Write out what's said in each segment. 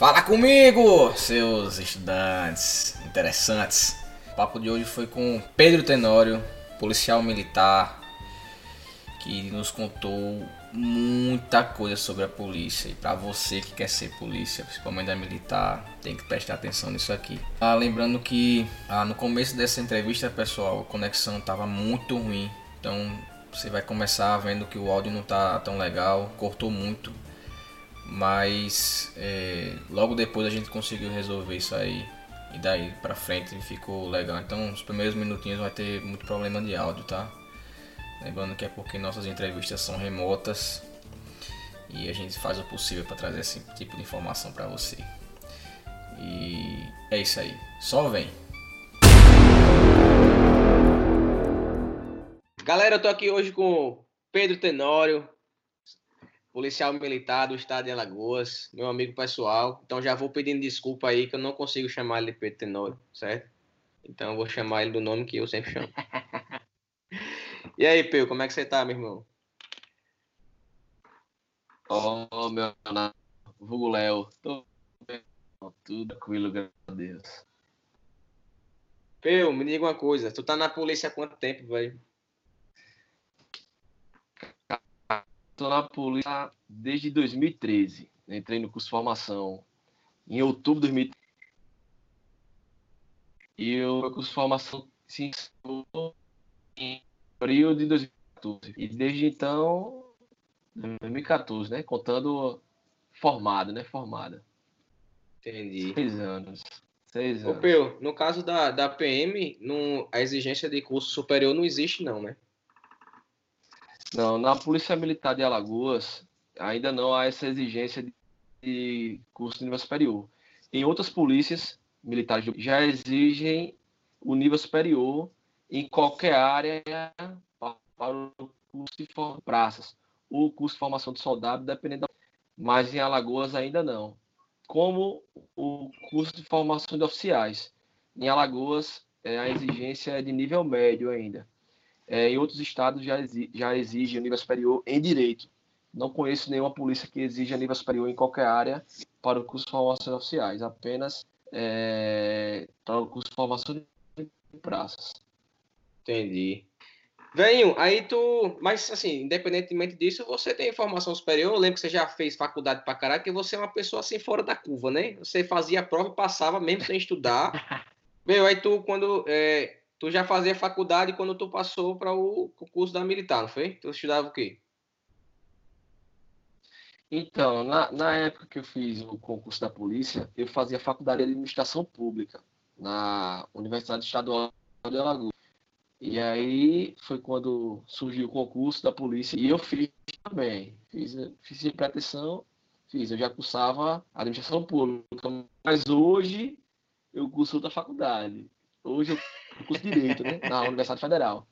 Fala comigo, seus estudantes interessantes. O papo de hoje foi com Pedro Tenório, policial militar, que nos contou muita coisa sobre a polícia. E para você que quer ser polícia, principalmente a militar, tem que prestar atenção nisso aqui. Ah, lembrando que ah, no começo dessa entrevista, pessoal, a conexão estava muito ruim. Então você vai começar vendo que o áudio não tá tão legal, cortou muito. Mas é, logo depois a gente conseguiu resolver isso aí. E daí pra frente ficou legal. Então os primeiros minutinhos vai ter muito problema de áudio, tá? Lembrando que é porque nossas entrevistas são remotas e a gente faz o possível para trazer esse tipo de informação para você. E é isso aí. Só vem. Galera, eu tô aqui hoje com Pedro Tenório, policial militar do estado de Alagoas, meu amigo pessoal. Então já vou pedindo desculpa aí que eu não consigo chamar ele de Pedro Tenório, certo? Então eu vou chamar ele do nome que eu sempre chamo. e aí, Pedro, como é que você tá, meu irmão? Oh, meu Vulgo Léo. Tô bem, tudo tranquilo, graças a Deus. Peu, me diga uma coisa, tu tá na polícia há quanto tempo, velho? Estou na polícia desde 2013. Entrei no curso de formação em outubro de 2013. E o curso de formação se encerrou em abril de 2014. E desde então, 2014, né? Contando formado, né? Formada. Entendi. Seis anos. Seis Ô, anos. Peu, no caso da, da PM, não, a exigência de curso superior não existe, não, né? Não, na Polícia Militar de Alagoas ainda não há essa exigência de curso de nível superior. Em outras polícias militares já exigem o nível superior em qualquer área para o curso de praças, o curso de formação de soldado, dependendo da... Mas em Alagoas ainda não. Como o curso de formação de oficiais. Em Alagoas, é, a exigência é de nível médio ainda. É, em outros estados já, exi já exige o nível superior em direito. Não conheço nenhuma polícia que exija nível superior em qualquer área para o curso de formação de oficiais, apenas é, para o curso de formação de praças. Entendi. Venho, aí tu. Mas assim, independentemente disso, você tem formação superior. Eu lembro que você já fez faculdade pra caralho, que você é uma pessoa assim fora da curva, né? Você fazia a prova e passava mesmo sem estudar. Meu, aí tu, quando. é, tu já fazia faculdade quando tu passou para o o curso da militar, não foi? Tu estudava o quê? Então, na, na época que eu fiz o concurso da polícia, eu fazia faculdade de administração pública na Universidade Estadual de Alagoas. E aí foi quando surgiu o concurso da polícia e eu fiz também. Fiz, fiz sem pretensão, fiz. Eu já cursava administração pública, mas hoje eu curso outra faculdade. Hoje eu curso direito, né? Na Universidade Federal.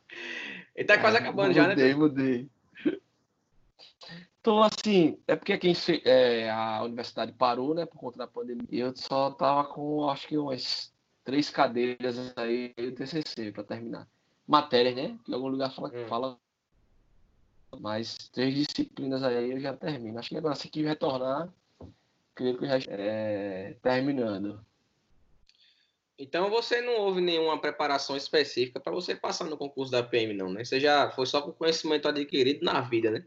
Ele tá quase Ah, acabando já, né? Mudei, mudei. Então, assim, é porque se- é, a universidade parou, né, por conta da pandemia. Eu só tava com, acho que umas três cadeiras aí do TCC para terminar. Matérias, né? Que em algum lugar fala, Hum. fala. Mas três disciplinas aí eu já termino. Acho que agora, se que retornar, creio que já é, terminando. Então você não houve nenhuma preparação específica para você passar no concurso da PM, não, né? Você já foi só com conhecimento adquirido na vida, né?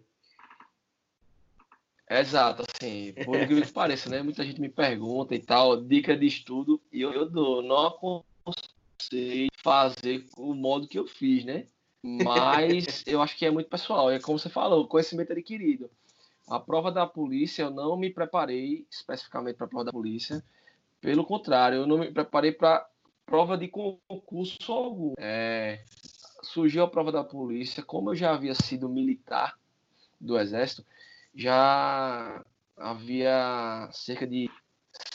Exato, assim, por incrível que pareça, né? Muita gente me pergunta e tal, dica de estudo, e eu, eu dou, não aconselho fazer o modo que eu fiz, né? Mas eu acho que é muito pessoal, é como você falou, conhecimento adquirido. A prova da polícia, eu não me preparei especificamente para a prova da polícia, pelo contrário, eu não me preparei para prova de concurso algum. É, surgiu a prova da polícia, como eu já havia sido militar do Exército, já havia cerca de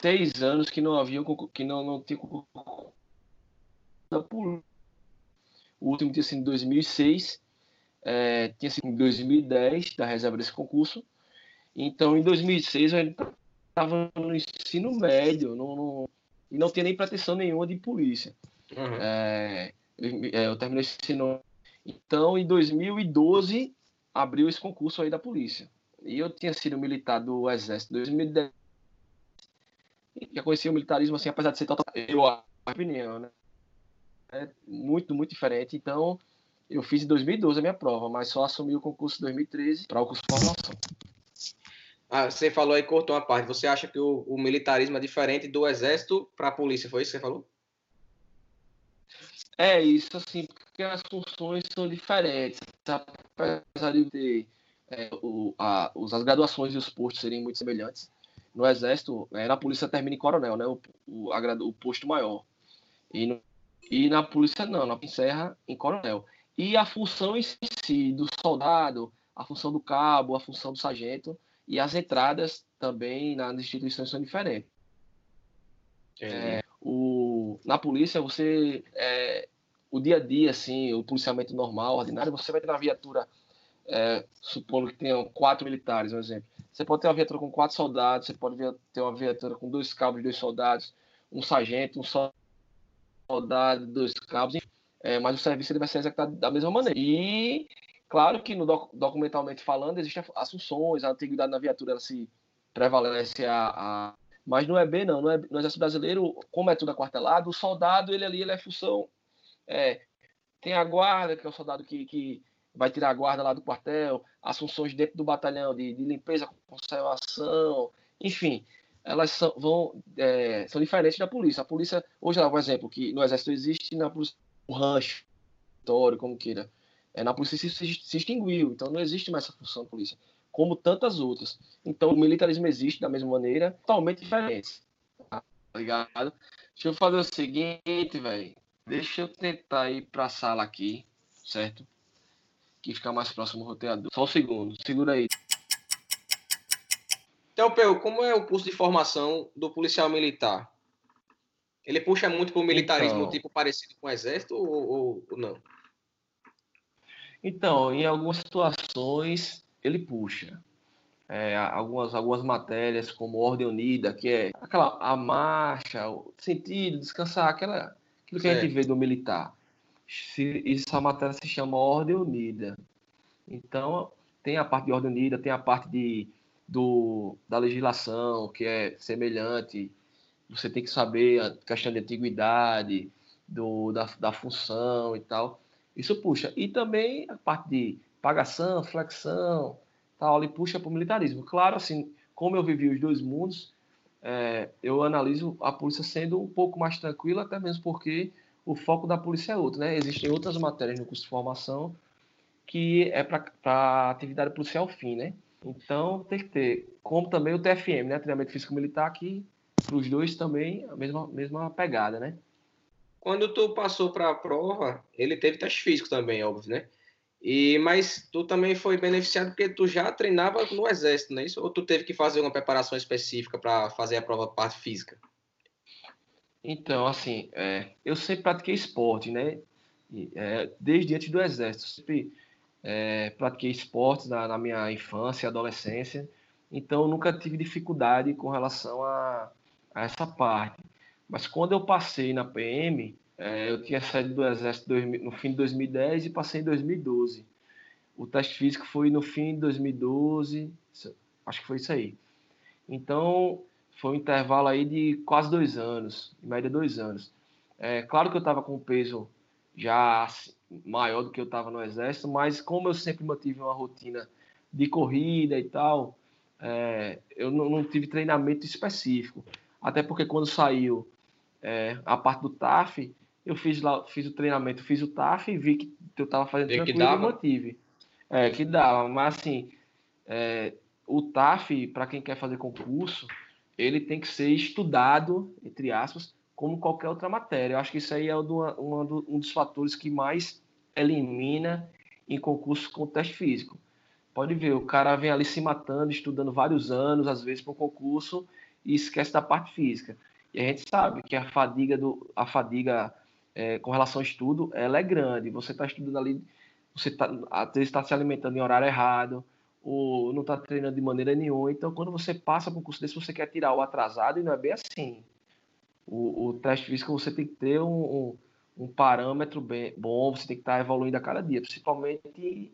seis anos que não havia que não, não tinha concurso da polícia. O último tinha sido em 2006, é, tinha sido em 2010 da reserva desse concurso. Então, em 2006 eu ainda estava no ensino médio, não, não- e não tinha nem pretensão nenhuma de polícia. Uhum. É, eu, é, eu terminei esse ensino. Então, em 2012, abriu esse concurso aí da polícia. E eu tinha sido militar do Exército em 2010. já conhecia o militarismo, assim, apesar de ser total, eu, a opinião, né? É muito, muito diferente. Então, eu fiz em 2012 a minha prova, mas só assumi o concurso em 2013 para o curso de formação. Ah, você falou aí, cortou uma parte. Você acha que o, o militarismo é diferente do exército para a polícia? Foi isso que você falou? É isso, assim, porque as funções são diferentes. Apesar de ter é, o, a, as graduações e os postos serem muito semelhantes, no Exército, é, na polícia termina em coronel, né? O, o, a, o posto maior. E, no, e na polícia não, na encerra em coronel. E a função em si, do soldado, a função do cabo, a função do sargento, e as entradas também nas instituições são diferentes. É, o, na polícia, você. É, o dia a dia, assim, o policiamento normal, ordinário, você vai ter na viatura, é, supondo que tenham quatro militares, um exemplo. Você pode ter uma viatura com quatro soldados, você pode ter uma viatura com dois cabos, dois soldados, um sargento, um soldado, dois cabos, é, mas o serviço ele vai ser executado da mesma maneira. E claro que no doc, documentalmente falando, existem as funções, a antiguidade na viatura ela se prevalece a, a mas no EB não, no, EB, no Exército Brasileiro, como é tudo aquartelado, o soldado ele ali ele é função é, tem a guarda, que é o soldado que, que vai tirar a guarda lá do quartel, as funções dentro do batalhão de, de limpeza, conservação, enfim, elas são, vão, é, são diferentes da polícia. A polícia, hoje, por exemplo, que no Exército existe, na polícia, o rancho, como queira, é, na polícia se, se, extinguiu, então não existe mais essa função da polícia, como tantas outras. Então o militarismo existe da mesma maneira, totalmente diferente. Tá ligado? Deixa eu fazer o seguinte, velho. Deixa eu tentar ir para a sala aqui, certo? Que fica mais próximo do roteador. Só um segundo, segura aí. Então, Peu, como é o curso de formação do policial militar? Ele puxa muito para o militarismo então, tipo parecido com o exército ou, ou, ou não? Então, em algumas situações ele puxa. É, algumas, algumas matérias como Ordem Unida, que é aquela a marcha, o sentido, descansar, aquela Aquilo que certo. a gente vê do militar. Se, essa matéria se chama Ordem Unida. Então, tem a parte de Ordem Unida, tem a parte de, do, da legislação, que é semelhante. Você tem que saber a questão de antiguidade, do, da, da função e tal. Isso puxa. E também a parte de pagação, flexão, tal, ele puxa para o militarismo. Claro, assim, como eu vivi os dois mundos, é, eu analiso a polícia sendo um pouco mais tranquila, até mesmo porque o foco da polícia é outro, né? Existem outras matérias no curso de formação que é para atividade policial fim, né? Então tem que ter, como também o TFM, né? Treinamento Físico Militar, que para os dois também a mesma, mesma pegada, né? Quando tu passou para a prova, ele teve teste físico também, óbvio, né? E, mas tu também foi beneficiado porque tu já treinava no exército, não é isso? Ou tu teve que fazer uma preparação específica para fazer a prova parte física? Então, assim, é, eu sempre pratiquei esporte, né? É, desde antes do exército. Sempre é, pratiquei esportes na, na, minha infância adolescência. Então, nunca tive dificuldade com relação a, a essa parte. Mas quando eu passei na PM, é, eu tinha saído do Exército no fim de 2010 e passei em 2012. O teste físico foi no fim de 2012, acho que foi isso aí. Então, foi um intervalo aí de quase dois anos, em média dois anos. É, claro que eu estava com peso já maior do que eu estava no Exército, mas como eu sempre mantive uma rotina de corrida e tal, é, eu não, não, tive treinamento específico. Até porque quando saiu é, a parte do TAF, eu fiz lá, fiz o treinamento, fiz o TAF e vi que eu estava fazendo e tranquilo e mantive. É, que dava, mas assim, é, o TAF, para quem quer fazer concurso, ele tem que ser estudado, entre aspas, como qualquer outra matéria. Eu acho que isso aí é um, um dos fatores que mais elimina em concurso com teste físico. Pode ver, o cara vem ali se matando, estudando vários anos, às vezes, para um concurso, e esquece da parte física. E a gente sabe que a fadiga, do, a fadiga é, com relação ao estudo, ela é grande. Você está estudando ali, você tá, às vezes está se alimentando em horário errado, ou não está treinando de maneira nenhuma. Então, quando você passa para um curso desse, você quer tirar o atrasado, e não é bem assim. O, o teste físico, você tem que ter um, um, um parâmetro bem, bom, você tem que estar tá evoluindo a cada dia, principalmente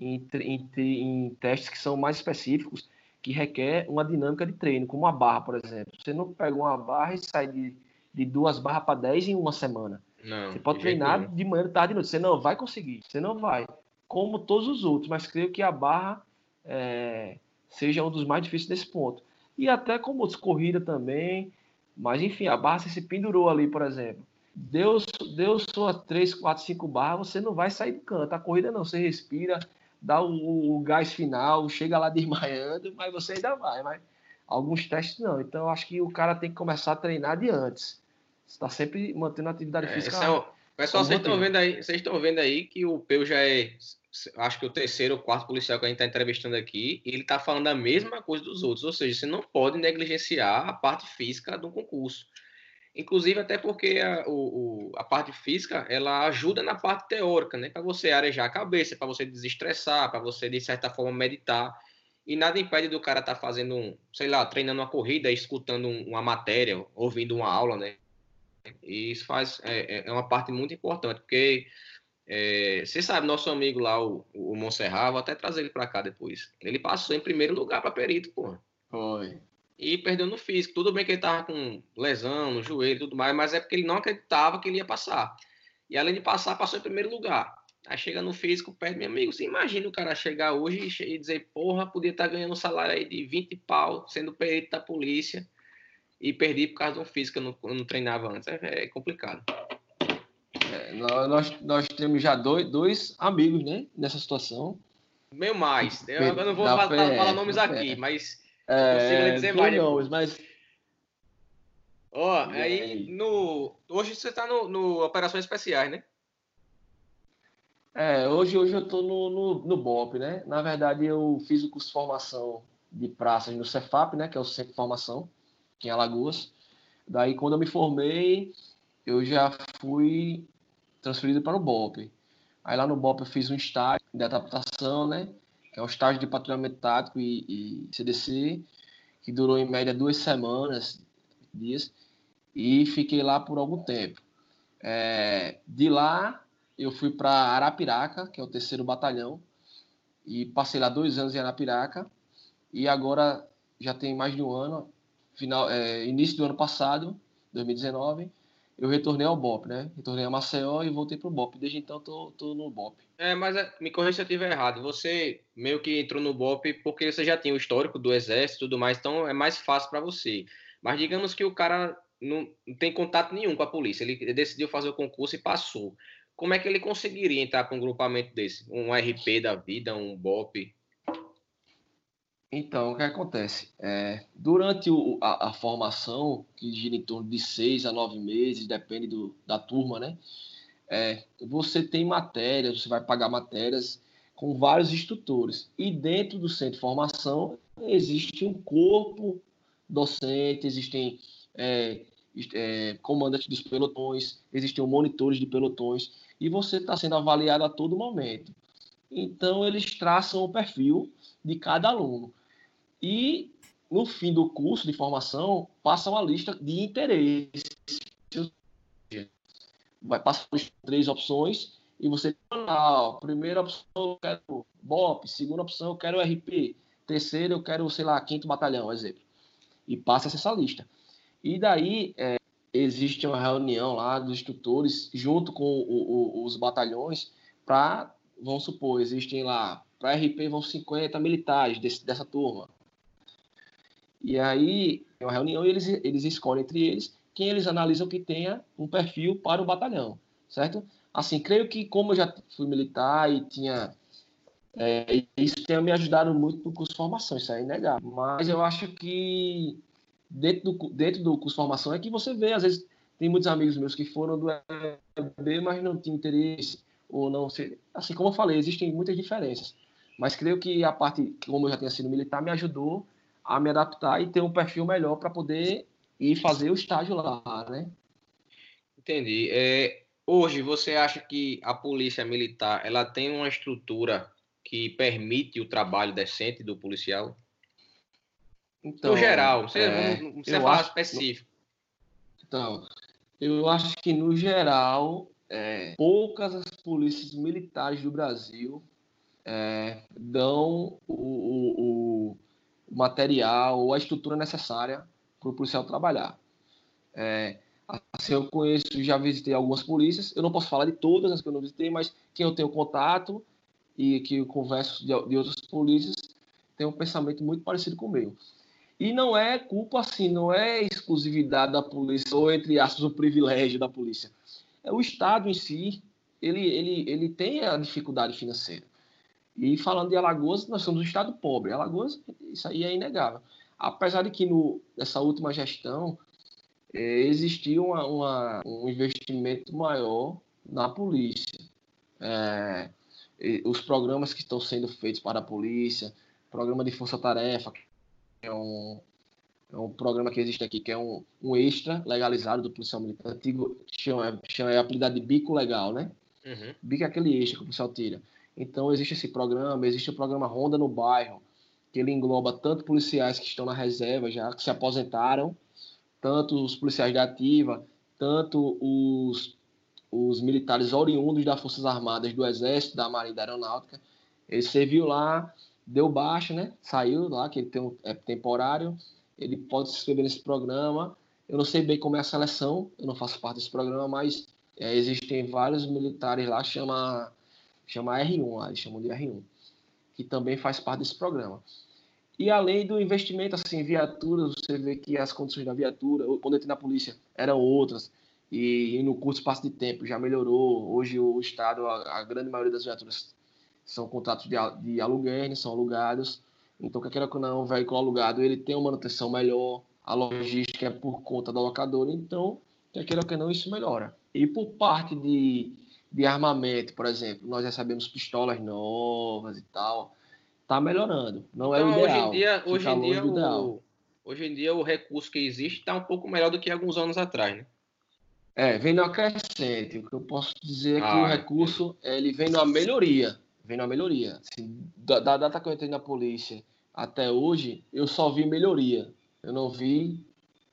em, em, em testes que são mais específicos que requer uma dinâmica de treino, como a barra, por exemplo. Você não pega uma barra e sai de, de duas barras para dez em uma semana. Não, você pode treinar de manhã, de tarde e noite. Você não vai conseguir. Você não vai. Como todos os outros, mas creio que a barra é, seja um dos mais difíceis nesse ponto. E até como outros, corrida também. Mas enfim, a barra você se pendurou ali, por exemplo. Deu, deu sua 3, 4, 5 barras, você não vai sair do canto. A corrida não, você respira, dá o, o gás final, chega lá desmaiando, mas você ainda vai. Mas alguns testes não. Então eu acho que o cara tem que começar a treinar de antes. Está sempre mantendo a atividade é, física. É o... Pessoal, vocês estão vendo aí, vocês estão vendo aí que o Peu já é, acho que o terceiro ou quarto policial que a gente está entrevistando aqui, e ele está falando a mesma coisa dos outros, ou seja, você não pode negligenciar a parte física do concurso. Inclusive até porque a, o, a parte física ela ajuda na parte teórica, né? Para você arejar a cabeça, para você desestressar, para você de certa forma meditar. E nada impede do cara estar tá fazendo, um, sei lá, treinando uma corrida, escutando uma matéria, ouvindo uma aula, né? E isso faz é, é, é uma parte muito importante, porque é, você sabe, nosso amigo lá, o, o Monserrat, vou até trazer ele para cá depois. Ele passou em primeiro lugar para perito, porra. Foi e perdeu no físico. Tudo bem que ele tava com lesão no joelho e tudo mais, mas é porque ele não acreditava que ele ia passar. E além de passar, passou em primeiro lugar. Aí chega no físico, perde meu amigo. Você imagina o cara chegar hoje e dizer, porra, podia estar tá ganhando um salário aí de 20 pau, sendo perito da polícia, e perdi por causa de um físico eu não, eu não treinava antes. É, é complicado. É, nós, nós temos já dois, dois amigos, né, nessa situação. Meio mais. Eu, eu não vou falar, falar, nomes aqui, mas é, dizer mais knows, mas. Ó, oh, aí, aí no. Hoje você tá no, no Operações Especiais, né? É, hoje, hoje eu tô no, no, no BOP, né? Na verdade, eu fiz o curso de formação de praças no Cefap, né? Que é o Centro de Formação, aqui em Alagoas. Daí, quando eu me formei, eu já fui transferido para o BOP. Aí lá no BOP eu fiz um estágio de adaptação, né? É um estágio de patrulhamento tático e, e CDC, que durou em média duas semanas, dias, e fiquei lá por algum tempo. É, de lá, eu fui para Arapiraca, que é o terceiro batalhão, e passei lá dois anos em Arapiraca, e agora já tem mais de um ano, final, é, início do ano passado, 2019, eu retornei ao BOP, né? Retornei a Maceió e voltei pro BOP. Desde então tô, tô no BOP. É, mas é, me corrija se eu estiver errado. Você meio que entrou no BOP porque você já tinha o histórico do exército e tudo mais, então é mais fácil para você. Mas digamos que o cara não, tem contato nenhum com a polícia. Ele decidiu fazer o concurso e passou. Como é que ele conseguiria entrar para um grupamento desse? Um RP da vida, um BOP? Então, o que acontece? É, durante o, a, a, formação, que gira em torno de seis a nove meses, depende do, da turma, né? É, você tem matérias, você vai pagar matérias com vários instrutores. E dentro do centro de formação existe um corpo docente, existem é, é, comandantes dos pelotões, existem monitores de pelotões, e você está sendo avaliado a todo momento. Então, eles traçam o perfil de cada aluno. E no fim do curso de formação, passa uma lista de interesses. Vai passar três opções e você ah, primeira opção eu quero BOP, segunda opção eu quero RP, terceira eu quero, sei lá, quinto batalhão, exemplo. E passa essa lista. E daí é, existe uma reunião lá dos instrutores junto com o, o, os batalhões para, vamos supor, existem lá, para RP vão 50 militares desse, dessa turma, e aí, é uma reunião e eles, eles escolhem entre eles quem eles analisam que tenha um perfil para o batalhão, certo? Assim, creio que como eu já fui militar e tinha... É, isso tem me ajudado muito no curso de formação, isso é inegável. Mas eu acho que dentro do, dentro do curso de formação é que você vê, às vezes, tem muitos amigos meus que foram do EB, mas não tinham interesse, ou não sei. Assim, como eu falei, existem muitas diferenças. Mas creio que a parte, como eu já tinha sido militar, me ajudou a me adaptar e ter um perfil melhor para poder ir fazer o estágio lá, né? Entendi. É, hoje você acha que a polícia militar ela tem uma estrutura que permite o trabalho decente do policial? Então, no geral, você é, não precisa falar específico. Então, eu acho que no geral, é, poucas as polícias militares do Brasil é, dão o, o, o material ou a estrutura necessária para o policial trabalhar. É, assim, eu conheço, já visitei algumas polícias, eu não posso falar de todas as que eu não visitei, mas quem eu tenho contato e que eu converso de, de outras polícias tem um pensamento muito parecido com o meu. E não é culpa assim, não é exclusividade da polícia, ou entre aspas, o privilégio da polícia. É o Estado em si, ele, ele, ele tem a dificuldade financeira. E falando de Alagoas, nós somos um Estado pobre. Alagoas, isso aí é inegável. Apesar de que no, nessa última gestão é, existiu uma, uma, um investimento maior na polícia. É, os programas que estão sendo feitos para a polícia, programa de força-tarefa, é um, é um programa que existe aqui, que é um, um extra legalizado do policial militar. Antigo chama, chama é apelidado de bico legal, né? Uhum. Bico é aquele extra que o policial tira. Então existe esse programa, existe o programa Ronda no Bairro, que ele engloba tanto policiais que estão na reserva já, que se aposentaram, tanto os policiais da ativa, tanto os, os militares oriundos das Forças Armadas, do Exército, da Marinha da Aeronáutica. Ele serviu lá deu baixa, né? Saiu lá, que ele tem um, é temporário. Ele pode se inscrever nesse programa. Eu não sei bem como é a seleção, eu não faço parte desse programa, mas é, existem vários militares lá, chama, chama R1, lá, eles chamam de R1, que também faz parte desse programa. E além do investimento assim, em viaturas, você vê que as condições da viatura, quando eu entrei na polícia, eram outras. E, e no curto espaço de tempo já melhorou. Hoje o Estado, a, a grande maioria das viaturas são contratos de, de aluguéis, são alugados. Então, quer queira que não, o veículo alugado ele tem uma manutenção melhor, a logística é por conta da locadora, então, quer queira que não, isso melhora. E por parte de, de armamento, por exemplo, nós recebemos pistolas novas e tal, tá melhorando. Não é o ideal. Hoje em dia, hoje em dia, o, hoje em dia o recurso que existe está um pouco melhor do que alguns anos atrás, né? É, vem no crescente. O que eu posso dizer é que ah, o recurso ele vem numa melhoria vendo a melhoria. Assim, da, da, data que eu entrei na polícia até hoje, eu só vi melhoria. Eu não vi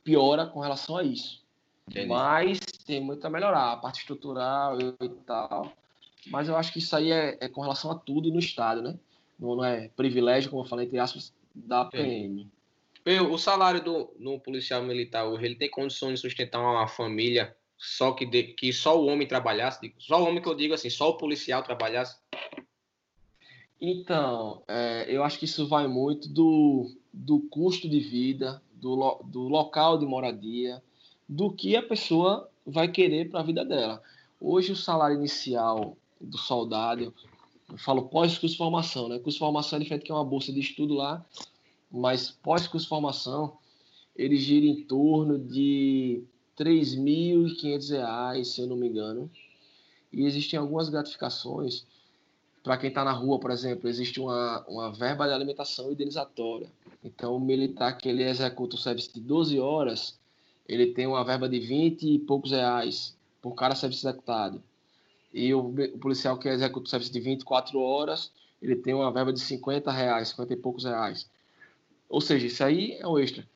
piora com relação a isso. Entendi. Mas tem muito a melhorar, a parte estrutural e tal. Mas eu acho que isso aí é, é com relação a tudo no Estado, né? Não, não, é privilégio, como eu falei, entre aspas, da PM. O salário do no policial militar hoje, ele tem condições de sustentar uma família só que, de, que só o homem trabalhasse? Só o homem que eu digo assim, só o policial trabalhasse? Então, é, eu acho que isso vai muito do, do custo de vida, do, do local de moradia, do que a pessoa vai querer para a vida dela. Hoje, o salário inicial do soldado, eu falo pós-curso de formação, né? Curso de formação é diferente que é uma bolsa de estudo lá, mas pós-curso de formação, ele gira em torno de R$ 3.500, se eu não me engano. E existem algumas gratificações para quem está na rua, por exemplo, existe uma, uma verba de alimentação indenizatória. Então, o militar que ele executa o serviço de 12 horas, ele tem uma verba de 20 e poucos reais por cada serviço executado. E o, o policial que executa o serviço de 24 horas, ele tem uma verba de 50 reais, 50 e poucos reais. Ou seja, isso aí é o extra.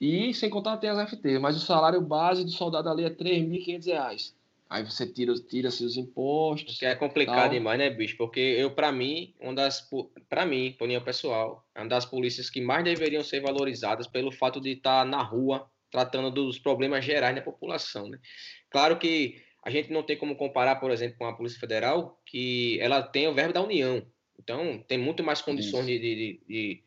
E sem contar tem as FT, mas o salário base do soldado ali é R$ 3.500. Aí você tira, tira seus impostos. Que é complicado tal. demais, né, bicho? Porque eu, para mim, uma das. para mim, opinião pessoal, é uma das polícias que mais deveriam ser valorizadas pelo fato de estar tá na rua tratando dos problemas gerais da população, né? Claro que a gente não tem como comparar, por exemplo, com a Polícia Federal, que ela tem o verbo da União. Então, tem muito mais condições de, de, de,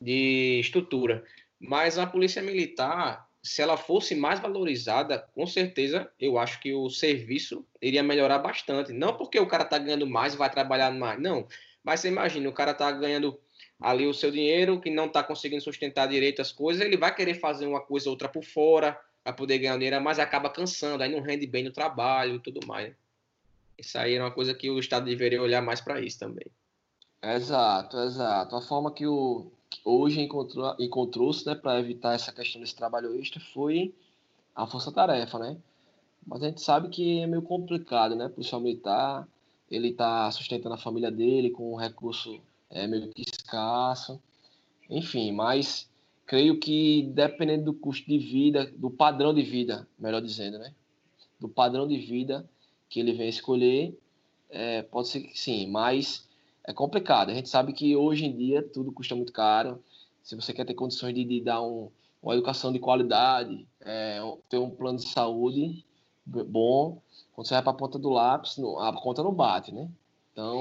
de estrutura. Mas a Polícia Militar, se ela fosse mais valorizada, com certeza eu acho que o serviço iria melhorar bastante. Não porque o cara está ganhando mais e vai trabalhar mais, não. Mas você imagina, o cara está ganhando ali o seu dinheiro, que não está conseguindo sustentar direito as coisas, ele vai querer fazer uma coisa ou outra por fora para poder ganhar dinheiro, mas acaba cansando, aí não rende bem no trabalho e tudo mais. Isso aí é uma coisa que o Estado deveria olhar mais para isso também. Exato, exato. A forma que o, hoje encontrou, encontrou-se né, para evitar essa questão desse trabalho extra foi a força-tarefa, né? Mas a gente sabe que é meio complicado, né? O policial militar, ele está sustentando a família dele com um recurso é, meio que escasso. Enfim, mas creio que dependendo do custo de vida, do padrão de vida, melhor dizendo, né? Do padrão de vida que ele vem escolher, é, pode ser que sim, mas é complicado. A gente sabe que hoje em dia tudo custa muito caro. se você quer ter condições de, de dar um, uma educação de qualidade, é, ter um plano de saúde bom, quando você vai para a ponta do lápis, a conta não bate, né? Então,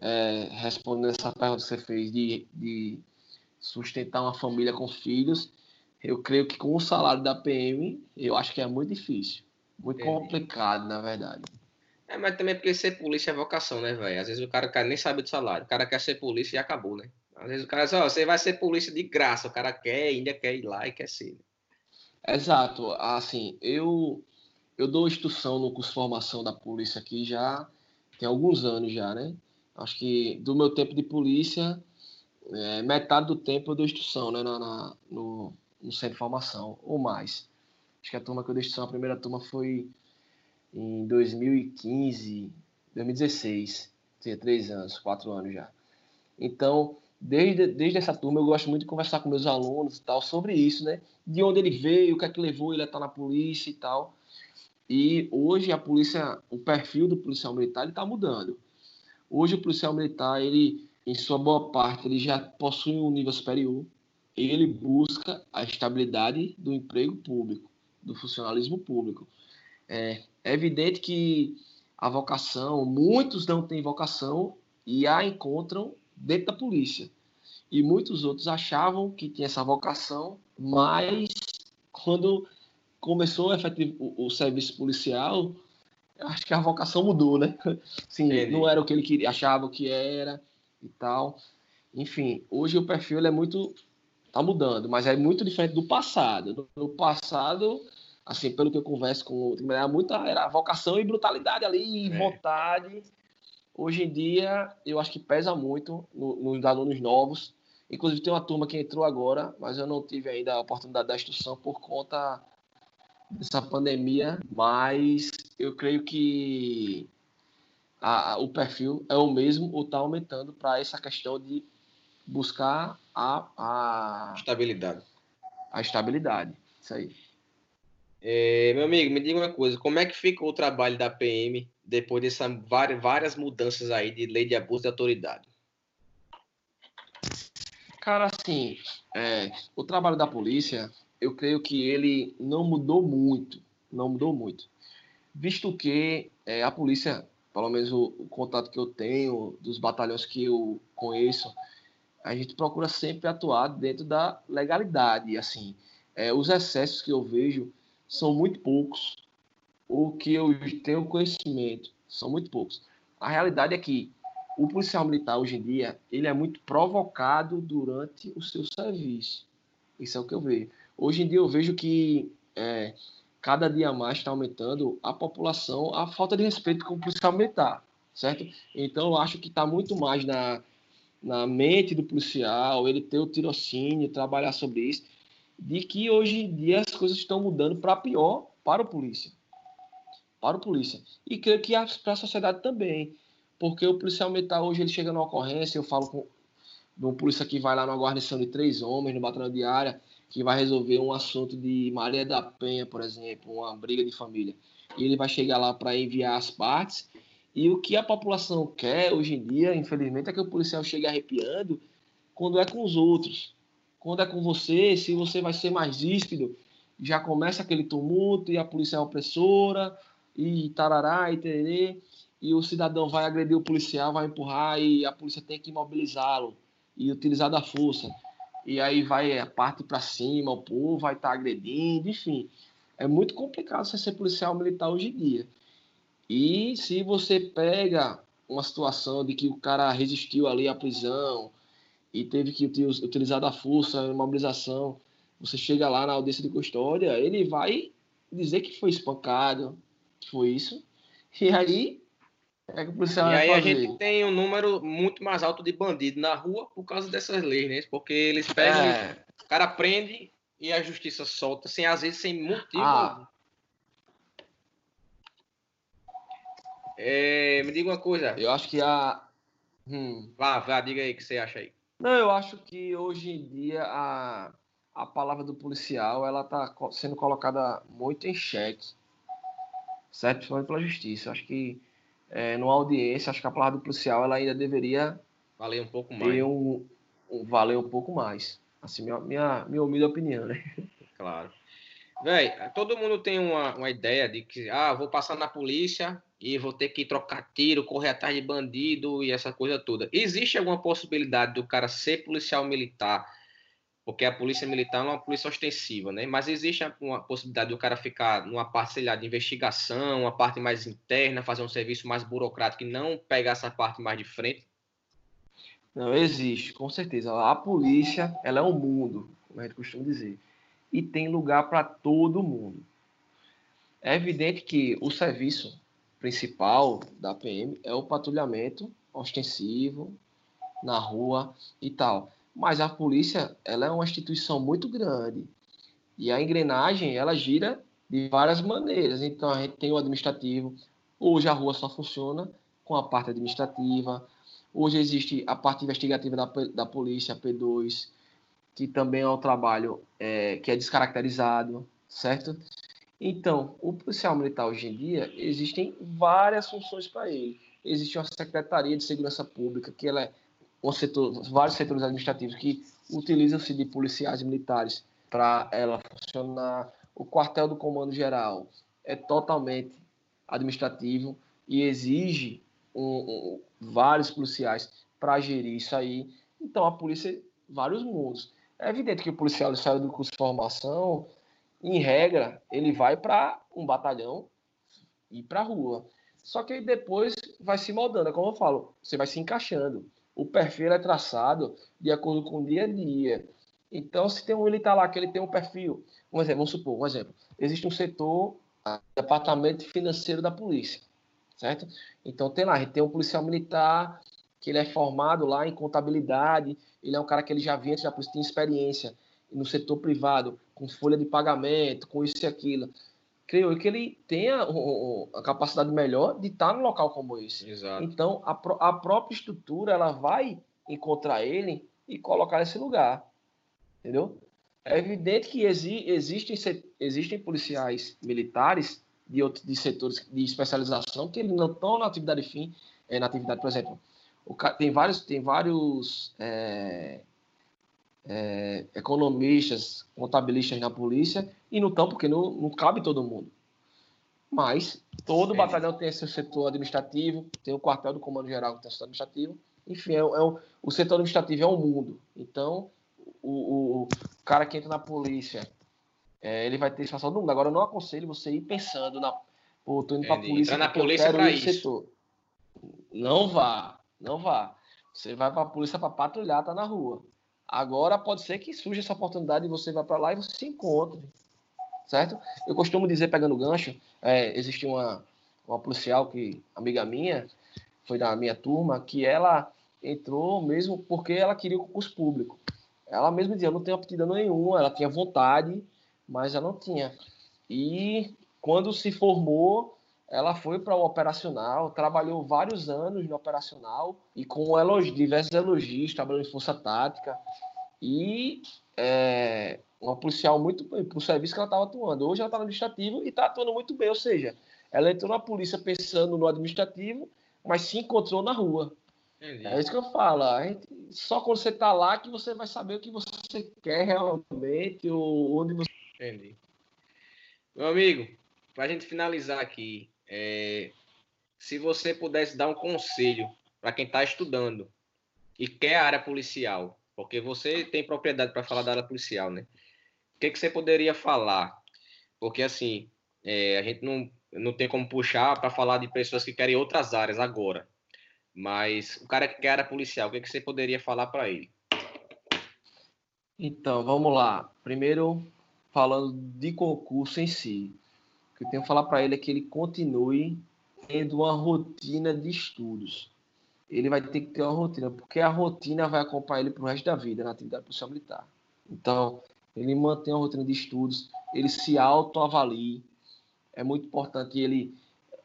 é, respondendo essa pergunta que você fez de, de sustentar uma família com filhos, eu creio que com o salário da PM, eu acho que é muito difícil. Muito complicado, na verdade. É, mas também porque ser polícia é vocação, né, velho? Às vezes o cara, nem sabe do salário. O cara quer ser polícia e acabou, né? Às vezes o cara diz, ó, você vai ser polícia de graça. O cara quer, ainda quer ir lá e quer ser. Né? Exato. Assim, eu, eu dou instrução no curso de formação da polícia aqui já tem alguns anos já, né? Acho que do meu tempo de polícia, é, metade do tempo eu dou instrução, né? Na, na, no, no centro de formação, ou mais. Acho que a turma que eu dei instrução, a primeira turma foi em 2015, 2016. Tinha três anos, quatro anos já. Então, desde, desde essa turma, eu gosto muito de conversar com meus alunos e tal sobre isso, né? De onde ele veio, o que é que levou ele a estar na polícia e tal. E hoje a polícia, o perfil do policial militar está mudando. Hoje o policial militar, ele, em sua boa parte, ele já possui um nível superior. Ele busca a estabilidade do emprego público, do funcionalismo público. É, é evidente que a vocação, muitos não têm vocação e a encontram dentro da polícia. E muitos outros achavam que tinha essa vocação, mas quando começou efetivo, o, o, serviço policial, acho que a vocação mudou, né? Sim, não era o que ele queria, achava que era e tal. Enfim, hoje o perfil é muito tá mudando, mas é muito diferente do passado. No passado, assim, pelo que eu converso com era muita era vocação e brutalidade ali, é. vontade. Hoje em dia, eu acho que pesa muito no, nos alunos novos. Inclusive tem uma turma que entrou agora, mas eu não tive ainda a oportunidade da instrução por conta dessa pandemia, mas eu creio que a, o perfil é o mesmo ou está aumentando para essa questão de buscar a, a estabilidade. A estabilidade, isso aí. É, meu amigo, me diga uma coisa, como é que ficou o trabalho da PM depois dessas várias, mudanças aí de lei de abuso de autoridade? Cara, assim, é, o trabalho da polícia, eu creio que ele não mudou muito, não mudou muito, visto que é, a polícia, pelo menos o, o contato que eu tenho dos batalhões que eu conheço, a gente procura sempre atuar dentro da legalidade, assim, é, os excessos que eu vejo são muito poucos. O que eu tenho conhecimento são muito poucos. A realidade é que o policial militar hoje em dia ele é muito provocado durante o seu serviço. Isso é o que eu vejo. Hoje em dia eu vejo que é, cada dia mais está aumentando a população, a falta de respeito com o policial militar, certo? Então eu acho que está muito mais na, na mente do policial, ele ter o tirocínio, trabalhar sobre isso, de que hoje em dia as coisas estão mudando para pior para o polícia. Para o polícia. E creio que para a sociedade também. Porque o policial militar hoje ele chega na ocorrência, eu falo com um polícia que vai lá numa guarnição de três homens, no batalhão de área, que vai resolver um assunto de Maria da Penha, por exemplo, uma briga de família. E ele vai chegar lá para enviar as partes. E o que a população quer hoje em dia, infelizmente, é que o policial chegue arrepiando quando é com os outros. Quando é com você, se você vai ser mais ríspido, já começa aquele tumulto e a polícia é opressora e tarará e tererê, e o cidadão vai agredir o policial, vai empurrar e a polícia tem que imobilizá-lo e utilizar da força. E aí vai a parte para cima, o povo vai estar tá agredindo, enfim. É muito complicado você ser policial militar hoje em dia. E se você pega uma situação de que o cara resistiu ali à prisão, e teve que utilizar da força, mobilização, você chega lá na audiência de custódia, ele vai dizer que foi espancado, que foi isso, e aí é que o policial E aí fazer. a gente tem um número muito mais alto de bandido na rua por causa dessas leis, né? Porque eles pegam, é. o cara prende e a justiça solta, sem às vezes sem motivo. Ah. É, me diga uma coisa. Eu acho que a. Hum. Vá, vá, diga aí o que você acha aí. Não, eu acho que hoje em dia a, a palavra do policial ela está sendo colocada muito em xeque, certo? Principalmente pela justiça. Acho que é, numa audiência, acho que a palavra do policial ela ainda deveria valer um pouco mais. Um, um, valer um pouco mais. Assim, minha, minha, minha humilde opinião, né? Claro. Véi, todo mundo tem uma, uma ideia de que, ah, vou passar na polícia e vou ter que trocar tiro, correr atrás de bandido e essa coisa toda. Existe alguma possibilidade do cara ser policial militar? Porque a polícia militar é uma polícia ostensiva, né? Mas existe uma possibilidade do cara ficar numa parte, sei lá, de investigação, uma parte mais interna, fazer um serviço mais burocrático e não pegar essa parte mais de frente? Não, existe, com certeza. A polícia, ela é um mundo, como a gente costuma dizer e tem lugar para todo mundo. É evidente que o serviço principal da PM é o patrulhamento ostensivo na rua e tal. Mas a polícia, ela é uma instituição muito grande e a engrenagem, ela gira de várias maneiras. Então a gente tem o administrativo. Hoje a rua só funciona com a parte administrativa. Hoje existe a parte investigativa da, da polícia, P2, que também é um trabalho é, que é descaracterizado, certo? Então, o policial militar hoje em dia existem várias funções para ele. Existe uma secretaria de segurança pública, que ela é setor, vários setores administrativos que utilizam-se de policiais militares para ela funcionar. O quartel do comando geral é totalmente administrativo e exige um, um, vários policiais para gerir isso aí. Então, a polícia, vários mundos. É evidente que o policial sai do curso de formação, em regra, ele vai para um batalhão e para a rua. Só que aí depois vai se moldando, é como eu falo, você vai se encaixando. O perfil é traçado de acordo com o dia a dia. Então, se tem um militar lá que ele tem um perfil, um exemplo, vamos supor, um exemplo, existe um setor, departamento financeiro da polícia, certo? Então tem lá, tem um policial militar que ele é formado lá em contabilidade, ele é um cara que ele já vinha, já tem experiência no setor privado, com folha de pagamento, com isso e aquilo. Creio que ele tenha a capacidade melhor de estar num local como esse. Exato. Então, a, a própria estrutura, ela vai encontrar ele e colocar nesse lugar. Entendeu? É evidente que exi, existem, existem policiais militares de outros de setores de especialização que eles não estão na atividade fim, é, na atividade, por exemplo, tem vários, tem vários é, é, economistas, contabilistas na polícia, e não estão porque não, não cabe todo mundo. Mas todo batalhão tem seu setor administrativo, tem o quartel do comando geral que tem o setor administrativo. Enfim, é, é o, o setor administrativo é um mundo. Então, o, o, o cara que entra na polícia, é, ele vai ter situação do mundo. Agora, eu não aconselho você ir pensando na. Pô, tô indo pra polícia. Entrar na polícia para isso. Setor. Não vá. Não vá. Você vai para a polícia para patrulhar, tá na rua. Agora pode ser que surja essa oportunidade e você vai para lá e você se encontre. Certo? Eu costumo dizer, pegando gancho, é, existe uma, uma policial que, amiga minha, foi da minha turma, que ela entrou mesmo porque ela queria o concurso público. Ela mesma dizia, eu não tenho aptidão nenhuma, ela tinha vontade, mas ela não tinha. E quando se formou, ela foi para o operacional, trabalhou vários anos no operacional e com elogi, diversos elogios, trabalhou em força tática e é, uma policial muito bem para o serviço que ela estava atuando. Hoje ela está no administrativo e está atuando muito bem, ou seja, ela entrou na polícia pensando no administrativo, mas se encontrou na rua. Entendi. É isso que eu falo. Gente, só quando você está lá que você vai saber o que você quer realmente, ou onde você. Entendi. Meu amigo, para a gente finalizar aqui, é, se você pudesse dar um conselho para quem está estudando e quer a área policial, porque você tem propriedade para falar da área policial, né? O que, que você poderia falar? Porque assim, é, a gente não, não tem como puxar para falar de pessoas que querem outras áreas agora. Mas o cara que quer a área policial, o que, que você poderia falar para ele? Então, vamos lá. Primeiro, falando de concurso em si que eu tenho que falar para ele é que ele continue tendo uma rotina de estudos. Ele vai ter que ter uma rotina, porque a rotina vai acompanhar ele para o resto da vida na atividade policial militar. Então, ele mantém uma rotina de estudos, ele se autoavalie. É muito importante ele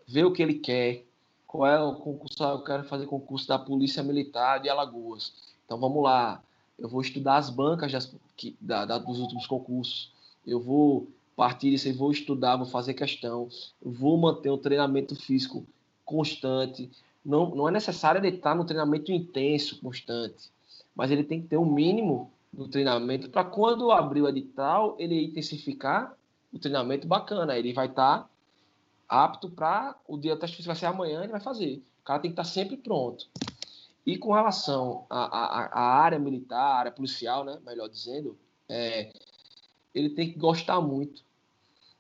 ver o que ele quer. Qual é o concurso? Eu quero fazer concurso da Polícia Militar de Alagoas. Então, vamos lá. Eu vou estudar as bancas das, que, da, da, dos últimos concursos. Eu vou partir disso, eu vou estudar, vou fazer questão, vou manter um treinamento físico constante. Não, não é necessário ele estar no treinamento intenso, constante, mas ele tem que ter um mínimo do treinamento para quando abrir o edital, ele intensificar o treinamento bacana. Ele vai estar tá apto para o dia do teste vai ser amanhã, ele vai fazer. O cara tem que estar tá sempre pronto. E com relação à, área militar, área policial, né, melhor dizendo, é, ele tem que gostar muito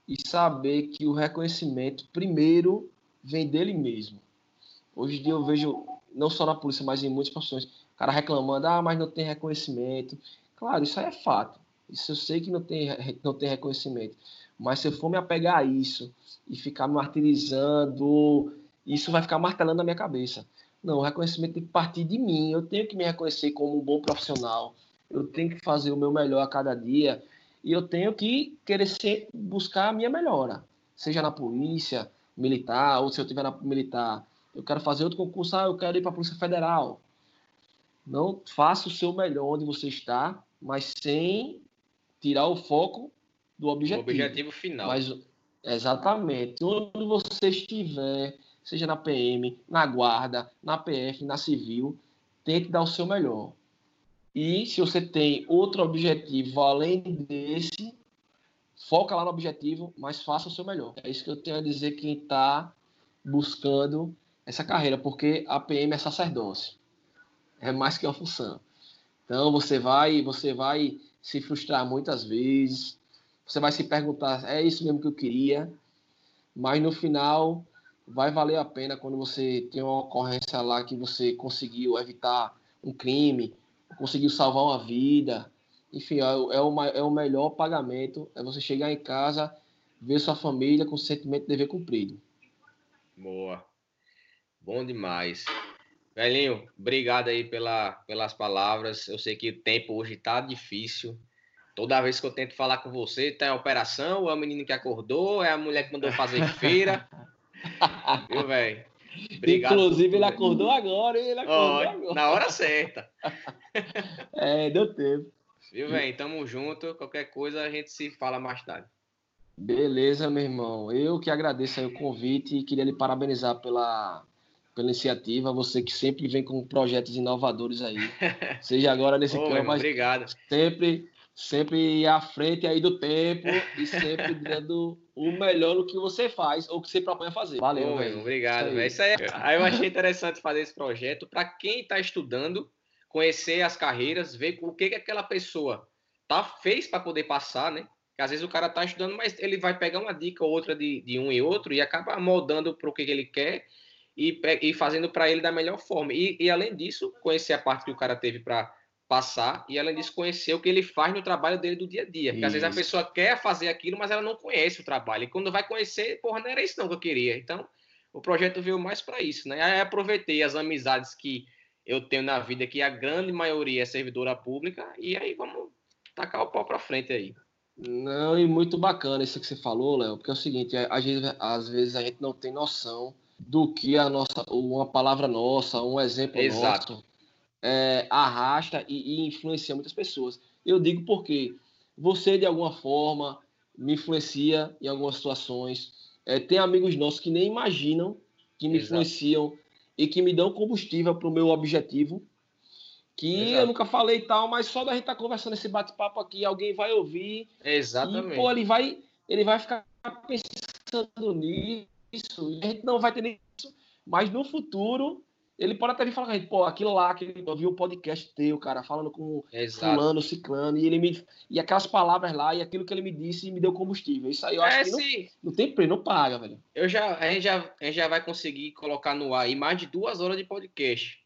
e saber que o reconhecimento, primeiro, vem dele mesmo. Hoje em dia eu vejo, não só na polícia, mas em muitas profissões, o cara reclamando, ah, mas não tem reconhecimento. Claro, isso aí é fato. Isso eu sei que não tem, não tem reconhecimento. Mas se eu for me apegar a isso e ficar me martirizando, isso vai ficar martelando na minha cabeça. Não, o reconhecimento tem que partir de mim. Eu tenho que me reconhecer como um bom profissional. Eu tenho que fazer o meu melhor a cada dia. E eu tenho que querer ser, buscar a minha melhora. Seja na polícia, militar, ou se eu estiver na militar, eu quero fazer outro concurso, ah, eu quero ir para a Polícia Federal. Não faça o seu melhor onde você está, mas sem tirar o foco do objetivo. O objetivo final. Mas, exatamente. Onde você estiver, seja na PM, na Guarda, na PF, na Civil, tente dar o seu melhor. E se você tem outro objetivo além desse, foca lá no objetivo, mas faça o seu melhor. É isso que eu tenho a dizer quem está buscando essa carreira, porque a PM é sacerdócio. É mais que uma função. Então você vai, você vai se frustrar muitas vezes. Você vai se perguntar, é isso mesmo que eu queria? Mas no final vai valer a pena quando você tem uma ocorrência lá que você conseguiu evitar um crime, conseguiu salvar uma vida. Enfim, é, é, o, é o melhor pagamento, é você chegar em casa, ver sua família com o sentimento de dever cumprido. Boa. Bom demais. Velhinho, obrigado aí pela, pelas palavras. Eu sei que o tempo hoje tá difícil. Toda vez que eu tento falar com você, tá em operação, é o menino que acordou, é a mulher que mandou fazer feira. Viu, velho? Inclusive, ele acordou agora, ele acordou oh, agora. Na hora certa. é, deu tempo. Viu, velho? Tamo junto. Qualquer coisa a gente se fala mais tarde. Beleza, meu irmão. Eu que agradeço o convite e queria lhe parabenizar pela, pela iniciativa. Você que sempre vem com projetos inovadores aí. Seja agora nesse Ô, campo, mas obrigado. sempre sempre à frente aí do tempo e sempre dando o melhor no que você faz ou que você propõe a fazer. Valeu, velho. Obrigado, velho. Isso aí. aí eu achei interessante fazer esse projeto para quem está estudando, conhecer as carreiras, ver o que, que aquela pessoa tá fez para poder passar, né? Que às vezes o cara tá estudando, mas ele vai pegar uma dica ou outra de, de um e outro e acaba moldando para o que, que ele quer e, e fazendo para ele da melhor forma. E, e além disso, conhecer a parte que o cara teve para passar e ela desconhecer o que ele faz no trabalho dele do dia a dia. Porque isso. às vezes a pessoa quer fazer aquilo, mas ela não conhece o trabalho. E quando vai conhecer, porra, não era isso não que eu queria. Então, o projeto veio mais para isso, né? Aí aproveitei as amizades que eu tenho na vida, que a grande maioria é servidora pública, e aí vamos tacar o pau para frente aí. Não, e muito bacana isso que você falou, Léo, porque é o seguinte, às vezes, às vezes a gente não tem noção do que a nossa, uma palavra nossa, um exemplo Exato. nosso é, arrasta e, e, influencia muitas pessoas. Eu digo porque você, de alguma forma, me influencia em algumas situações. É, tem amigos nossos que nem imaginam que me Exato. influenciam e que me dão combustível para o meu objetivo. Que Exato. eu nunca falei tal, mas só da gente estar tá conversando esse bate-papo aqui, alguém vai ouvir. Exatamente. E, pô, ele vai, ele vai ficar pensando nisso. A gente não vai ter isso, mas no futuro ele pode até vir falar com a gente, pô, aquilo lá, que eu vi o podcast teu, cara, falando com Exato. fulano, ciclano, e ele me. E aquelas palavras lá, e aquilo que ele me disse me deu combustível. Isso aí eu acho é, que não, não tem preço, não paga, velho. Eu já, a, gente já, a gente já vai conseguir colocar no ar aí mais de duas horas de podcast.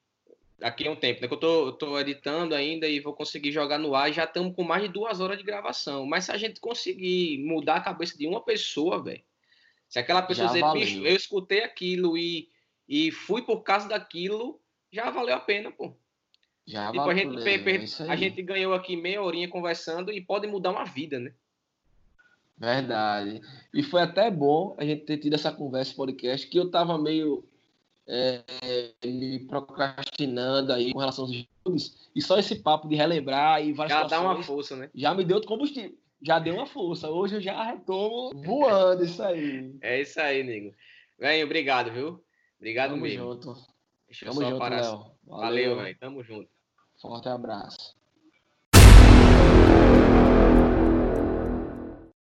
Daqui a um tempo, né? Que eu tô, eu tô editando ainda e vou conseguir jogar no ar. Já estamos com mais de duas horas de gravação. Mas se a gente conseguir mudar a cabeça de uma pessoa, velho. Se aquela pessoa já dizer, bicho, eu escutei aquilo e e fui por causa daquilo, já valeu a pena, pô. Já tipo, valeu, a, gente, é a gente ganhou aqui meia horinha conversando e pode mudar uma vida, né? Verdade. E foi até bom a gente ter tido essa conversa podcast, que eu tava meio é, me procrastinando aí com relação aos estudos, e só esse papo de relembrar e várias Já dá uma força, né? Já me deu outro combustível. Já deu uma força. Hoje eu já retomo voando isso aí. É isso aí, nego. Vem, obrigado, viu? Obrigado Tamo mesmo. junto. Deixa Tamo junto, Léo. Valeu, velho. Tamo junto. Forte abraço.